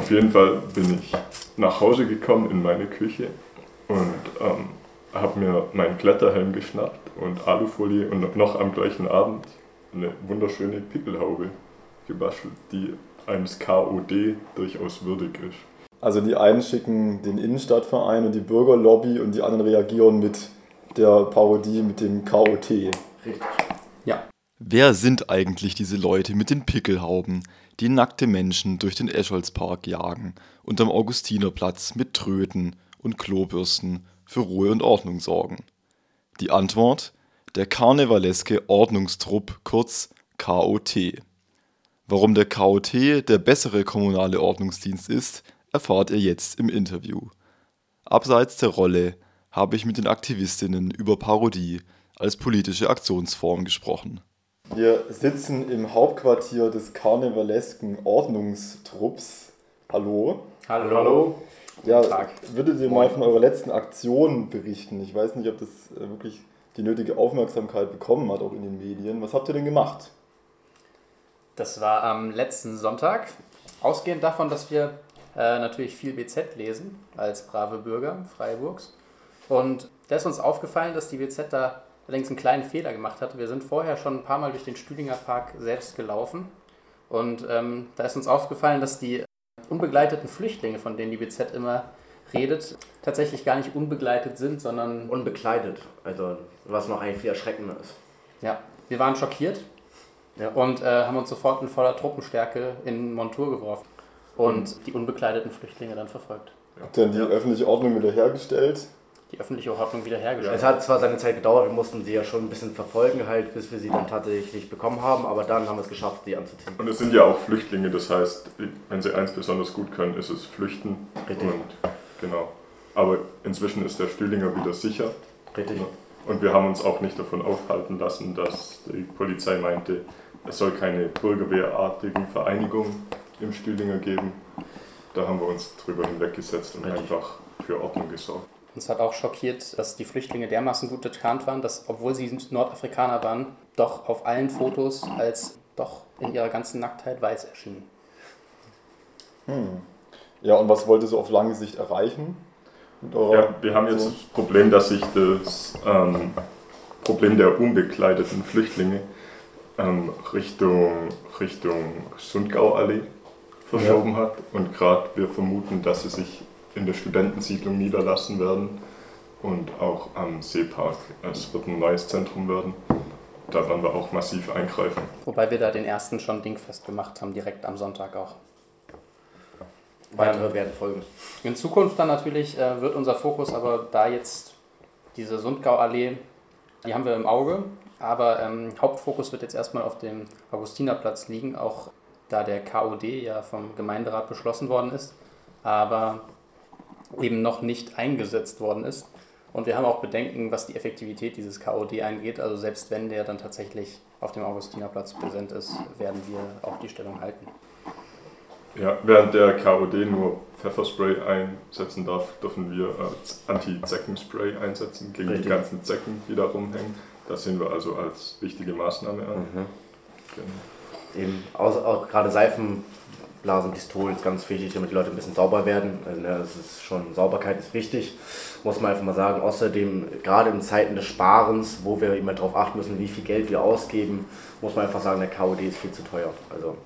Auf jeden Fall bin ich nach Hause gekommen in meine Küche und ähm, habe mir meinen Kletterhelm geschnappt und Alufolie und noch am gleichen Abend eine wunderschöne Pickelhaube gebastelt, die eines KOD durchaus würdig ist. Also die einen schicken den Innenstadtverein und die Bürgerlobby und die anderen reagieren mit der Parodie mit dem KOT. Richtig. Wer sind eigentlich diese Leute mit den Pickelhauben, die nackte Menschen durch den Escholzpark jagen und am Augustinerplatz mit Tröten und Klobürsten für Ruhe und Ordnung sorgen? Die Antwort: der karnevaleske Ordnungstrupp, kurz KOT. Warum der KOT der bessere kommunale Ordnungsdienst ist, erfahrt ihr jetzt im Interview. Abseits der Rolle habe ich mit den Aktivistinnen über Parodie als politische Aktionsform gesprochen. Wir sitzen im Hauptquartier des karnevalesken Ordnungstrupps. Hallo. Hallo. Hallo. Ja, würdet ihr mal von eurer letzten Aktion berichten? Ich weiß nicht, ob das äh, wirklich die nötige Aufmerksamkeit bekommen hat, auch in den Medien. Was habt ihr denn gemacht? Das war am letzten Sonntag. Ausgehend davon, dass wir äh, natürlich viel BZ lesen, als brave Bürger Freiburgs. Und da ist uns aufgefallen, dass die BZ da allerdings einen kleinen Fehler gemacht hat. Wir sind vorher schon ein paar Mal durch den Stühlinger Park selbst gelaufen. Und ähm, da ist uns aufgefallen, dass die unbegleiteten Flüchtlinge, von denen die BZ immer redet, tatsächlich gar nicht unbegleitet sind, sondern. Unbekleidet. Also, was noch eigentlich viel erschreckender ist. Ja, wir waren schockiert ja. und äh, haben uns sofort in voller Truppenstärke in Montur geworfen und die unbekleideten Flüchtlinge dann verfolgt. Habt ihr dann die ja. öffentliche Ordnung wiederhergestellt? Die öffentliche Ordnung wiederhergestellt. Es hat zwar seine Zeit gedauert, wir mussten sie ja schon ein bisschen verfolgen, halt, bis wir sie dann tatsächlich bekommen haben, aber dann haben wir es geschafft, sie anzuziehen. Und es sind ja auch Flüchtlinge, das heißt, wenn sie eins besonders gut können, ist es Flüchten. Richtig. Und, genau. Aber inzwischen ist der Stühlinger wieder sicher. Richtig. Und wir haben uns auch nicht davon aufhalten lassen, dass die Polizei meinte, es soll keine bürgerwehrartigen Vereinigungen im Stühlinger geben. Da haben wir uns drüber hinweggesetzt und Richtig. einfach für Ordnung gesorgt. Uns hat auch schockiert, dass die Flüchtlinge dermaßen gut getarnt waren, dass, obwohl sie Nordafrikaner waren, doch auf allen Fotos als doch in ihrer ganzen Nacktheit weiß erschienen. Hm. Ja, und was wollt ihr so auf lange Sicht erreichen? Ja, wir haben jetzt das Problem, dass sich das ähm, Problem der unbekleideten Flüchtlinge ähm, Richtung, Richtung Sundgauallee verschoben ja. hat. Und gerade wir vermuten, dass sie sich in der Studentensiedlung niederlassen werden und auch am Seepark. Es wird ein neues Zentrum werden. Da werden wir auch massiv eingreifen. Wobei wir da den ersten schon dingfest gemacht haben, direkt am Sonntag auch. Weitere werden folgen. In Zukunft dann natürlich äh, wird unser Fokus aber da jetzt diese Sundgauallee, die haben wir im Auge, aber ähm, Hauptfokus wird jetzt erstmal auf dem Augustinerplatz liegen, auch da der KOD ja vom Gemeinderat beschlossen worden ist, aber eben noch nicht eingesetzt worden ist. Und wir haben auch Bedenken, was die Effektivität dieses KOD angeht. Also selbst wenn der dann tatsächlich auf dem Augustinerplatz präsent ist, werden wir auch die Stellung halten. Ja, während der KOD nur Pfefferspray einsetzen darf, dürfen wir äh, Anti-Zeckenspray einsetzen gegen Richtig. die ganzen Zecken, die da rumhängen. Das sehen wir also als wichtige Maßnahme an. Mhm. Genau. Eben, auch, auch gerade Seifen Blasenpistolen ist ganz wichtig, damit die Leute ein bisschen sauber werden. Also, ne, das ist schon, Sauberkeit ist wichtig, muss man einfach mal sagen. Außerdem, gerade in Zeiten des Sparens, wo wir immer darauf achten müssen, wie viel Geld wir ausgeben, muss man einfach sagen, der KOD ist viel zu teuer. Also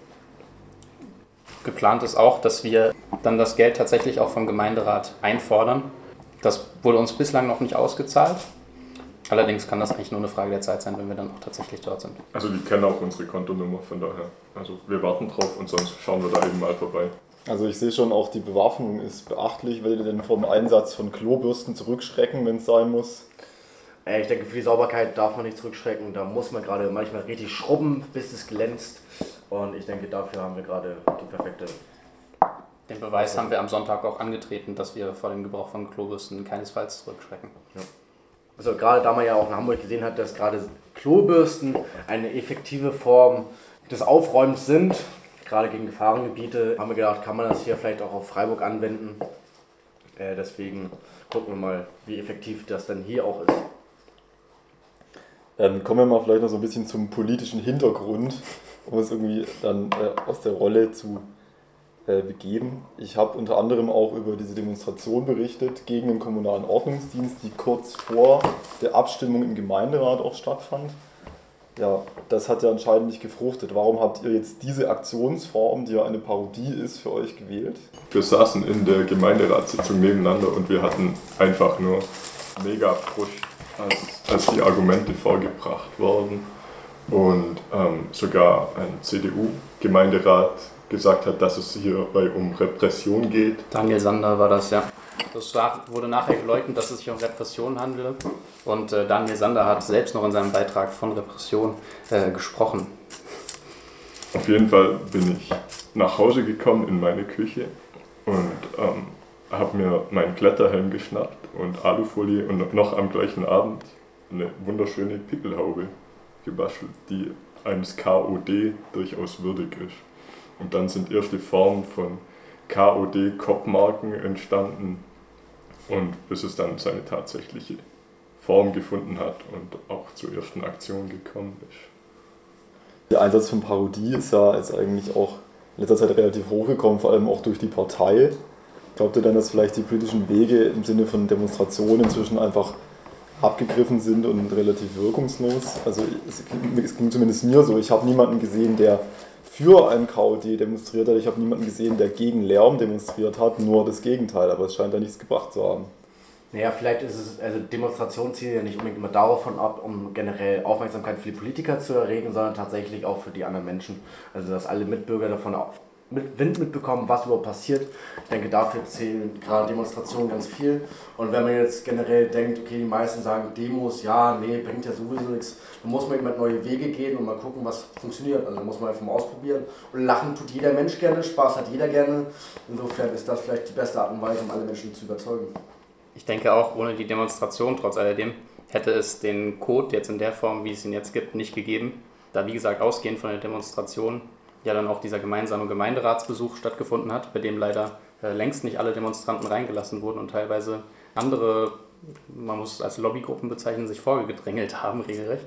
Geplant ist auch, dass wir dann das Geld tatsächlich auch vom Gemeinderat einfordern. Das wurde uns bislang noch nicht ausgezahlt. Allerdings kann das eigentlich nur eine Frage der Zeit sein, wenn wir dann auch tatsächlich dort sind. Also die kennen auch unsere Kontonummer, von daher. Also wir warten drauf und sonst schauen wir da eben mal vorbei. Also ich sehe schon auch, die Bewaffnung ist beachtlich. Werdet ihr denn vom Einsatz von Klobürsten zurückschrecken, wenn es sein muss? Ich denke, für die Sauberkeit darf man nicht zurückschrecken. Da muss man gerade manchmal richtig schrubben, bis es glänzt. Und ich denke, dafür haben wir gerade die perfekte. Den Beweis haben wir am Sonntag auch angetreten, dass wir vor dem Gebrauch von Klobürsten keinesfalls zurückschrecken. Ja. Also gerade da man ja auch in Hamburg gesehen hat, dass gerade Klobürsten eine effektive Form des Aufräumens sind, gerade gegen Gefahrengebiete, haben wir gedacht, kann man das hier vielleicht auch auf Freiburg anwenden. Äh, deswegen gucken wir mal, wie effektiv das dann hier auch ist. Dann kommen wir mal vielleicht noch so ein bisschen zum politischen Hintergrund, um es irgendwie dann äh, aus der Rolle zu begeben. Ich habe unter anderem auch über diese Demonstration berichtet gegen den kommunalen Ordnungsdienst, die kurz vor der Abstimmung im Gemeinderat auch stattfand. Ja, das hat ja anscheinend nicht gefruchtet. Warum habt ihr jetzt diese Aktionsform, die ja eine Parodie ist, für euch gewählt? Wir saßen in der Gemeinderatssitzung nebeneinander und wir hatten einfach nur mega Frust, als, als die Argumente vorgebracht wurden und ähm, sogar ein CDU-Gemeinderat gesagt hat, dass es hierbei um Repression geht. Daniel Sander war das, ja. Das wurde nachher geleugnet, dass es sich um Repression handele. Und äh, Daniel Sander hat selbst noch in seinem Beitrag von Repression äh, gesprochen. Auf jeden Fall bin ich nach Hause gekommen in meine Küche und ähm, habe mir meinen Kletterhelm geschnappt und Alufolie und noch am gleichen Abend eine wunderschöne Pickelhaube gebastelt, die eines KOD durchaus würdig ist. Und dann sind erste Formen von KOD-Kopfmarken entstanden und bis es dann seine tatsächliche Form gefunden hat und auch zur ersten Aktion gekommen ist. Der Einsatz von Parodie ist ja jetzt eigentlich auch in letzter Zeit relativ hochgekommen, vor allem auch durch die Partei. Glaubt ihr dann, dass vielleicht die politischen Wege im Sinne von Demonstrationen inzwischen einfach abgegriffen sind und relativ wirkungslos? Also es ging zumindest mir so. Ich habe niemanden gesehen, der für ein KOD demonstriert hat. Ich habe niemanden gesehen, der gegen Lärm demonstriert hat, nur das Gegenteil, aber es scheint da nichts gebracht zu haben. Naja, vielleicht ist es, also Demonstrationen zielen ja nicht unbedingt immer davon ab, um generell Aufmerksamkeit für die Politiker zu erregen, sondern tatsächlich auch für die anderen Menschen. Also dass alle Mitbürger davon mit Wind mitbekommen, was überhaupt passiert. Ich denke, dafür zählen gerade Demonstrationen ganz viel. Und wenn man jetzt generell denkt, okay, die meisten sagen Demos, ja, nee, bringt ja sowieso nichts, dann muss man eben neue Wege gehen und mal gucken, was funktioniert. Also muss man einfach mal ausprobieren. Und lachen tut jeder Mensch gerne, Spaß hat jeder gerne. Insofern ist das vielleicht die beste Art und Weise, um alle Menschen zu überzeugen. Ich denke auch, ohne die Demonstration trotz alledem hätte es den Code jetzt in der Form, wie es ihn jetzt gibt, nicht gegeben. Da, wie gesagt, ausgehend von der Demonstration ja dann auch dieser gemeinsame Gemeinderatsbesuch stattgefunden hat, bei dem leider äh, längst nicht alle Demonstranten reingelassen wurden und teilweise andere, man muss es als Lobbygruppen bezeichnen, sich vorgedrängelt haben, regelrecht.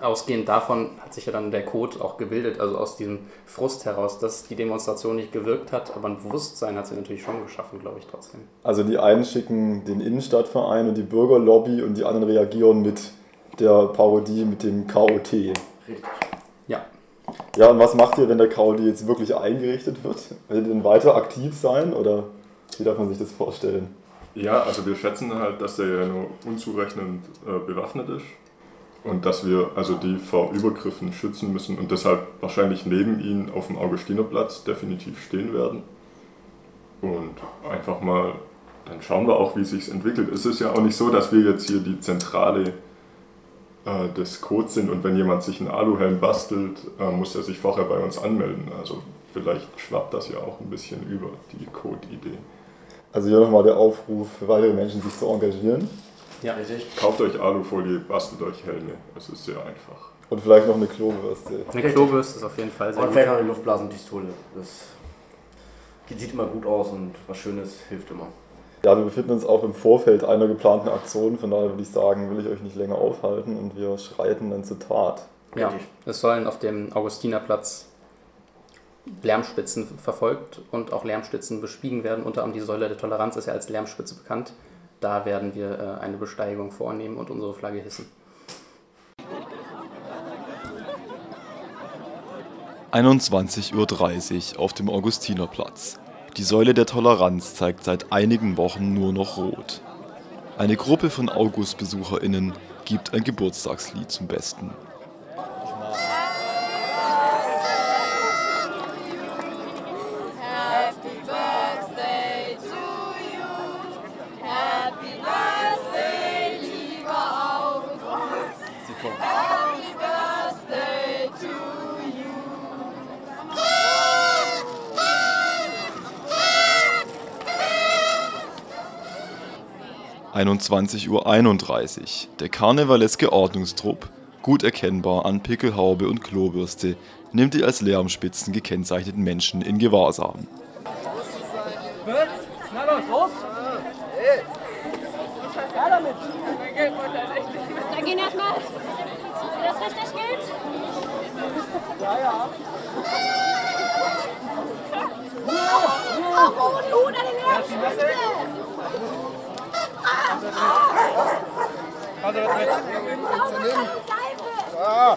Ausgehend davon hat sich ja dann der Code auch gebildet, also aus diesem Frust heraus, dass die Demonstration nicht gewirkt hat, aber ein Bewusstsein hat sie natürlich schon geschaffen, glaube ich trotzdem. Also die einen schicken den Innenstadtverein und die Bürgerlobby und die anderen reagieren mit der Parodie mit dem KOT. Richtig. Ja. Und was macht ihr, wenn der KOD jetzt wirklich eingerichtet wird? Werdet ihr denn weiter aktiv sein oder wie darf man sich das vorstellen? Ja, also wir schätzen halt, dass der ja nur unzurechnend äh, bewaffnet ist und dass wir also die vor Übergriffen schützen müssen und deshalb wahrscheinlich neben ihnen auf dem Augustinerplatz definitiv stehen werden. Und einfach mal, dann schauen wir auch, wie sich entwickelt. Es ist ja auch nicht so, dass wir jetzt hier die zentrale äh, des Codes sind und wenn jemand sich einen Aluhelm bastelt, äh, muss er sich vorher bei uns anmelden. Also vielleicht schwappt das ja auch ein bisschen über die Code-Idee. Also hier nochmal der Aufruf für weitere Menschen, sich zu engagieren. Ja, richtig. Kauft euch Alufolie, bastelt euch Helme. Es ist sehr einfach. Und vielleicht noch eine Klobürste. Eine Klobürste ist auf jeden Fall sehr und gut. Und vielleicht noch eine Luftblasenpistole. Das sieht immer gut aus und was Schönes hilft immer. Ja, wir befinden uns auch im Vorfeld einer geplanten Aktion, von daher würde ich sagen, will ich euch nicht länger aufhalten und wir schreiten dann zur Tat. Ja, es sollen auf dem Augustinerplatz Lärmspitzen verfolgt und auch Lärmspitzen bestiegen werden. Unter anderem die Säule der Toleranz ist ja als Lärmspitze bekannt. Da werden wir äh, eine Besteigung vornehmen und unsere Flagge hissen. 21.30 Uhr auf dem Augustinerplatz. Die Säule der Toleranz zeigt seit einigen Wochen nur noch rot. Eine Gruppe von August-BesucherInnen gibt ein Geburtstagslied zum Besten. 21.31 Uhr. Der karnevaleske Ordnungstrupp, gut erkennbar an Pickelhaube und Klobürste, nimmt die als Lärmspitzen gekennzeichneten Menschen in Gewahrsam. Na los, los! Ja, damit! Dann gehen erstmal! Das richtig gilt! Ja, ja! oh, oh ohne Luder den Lärmspitzen! Konrad was Konrad mit. Ja.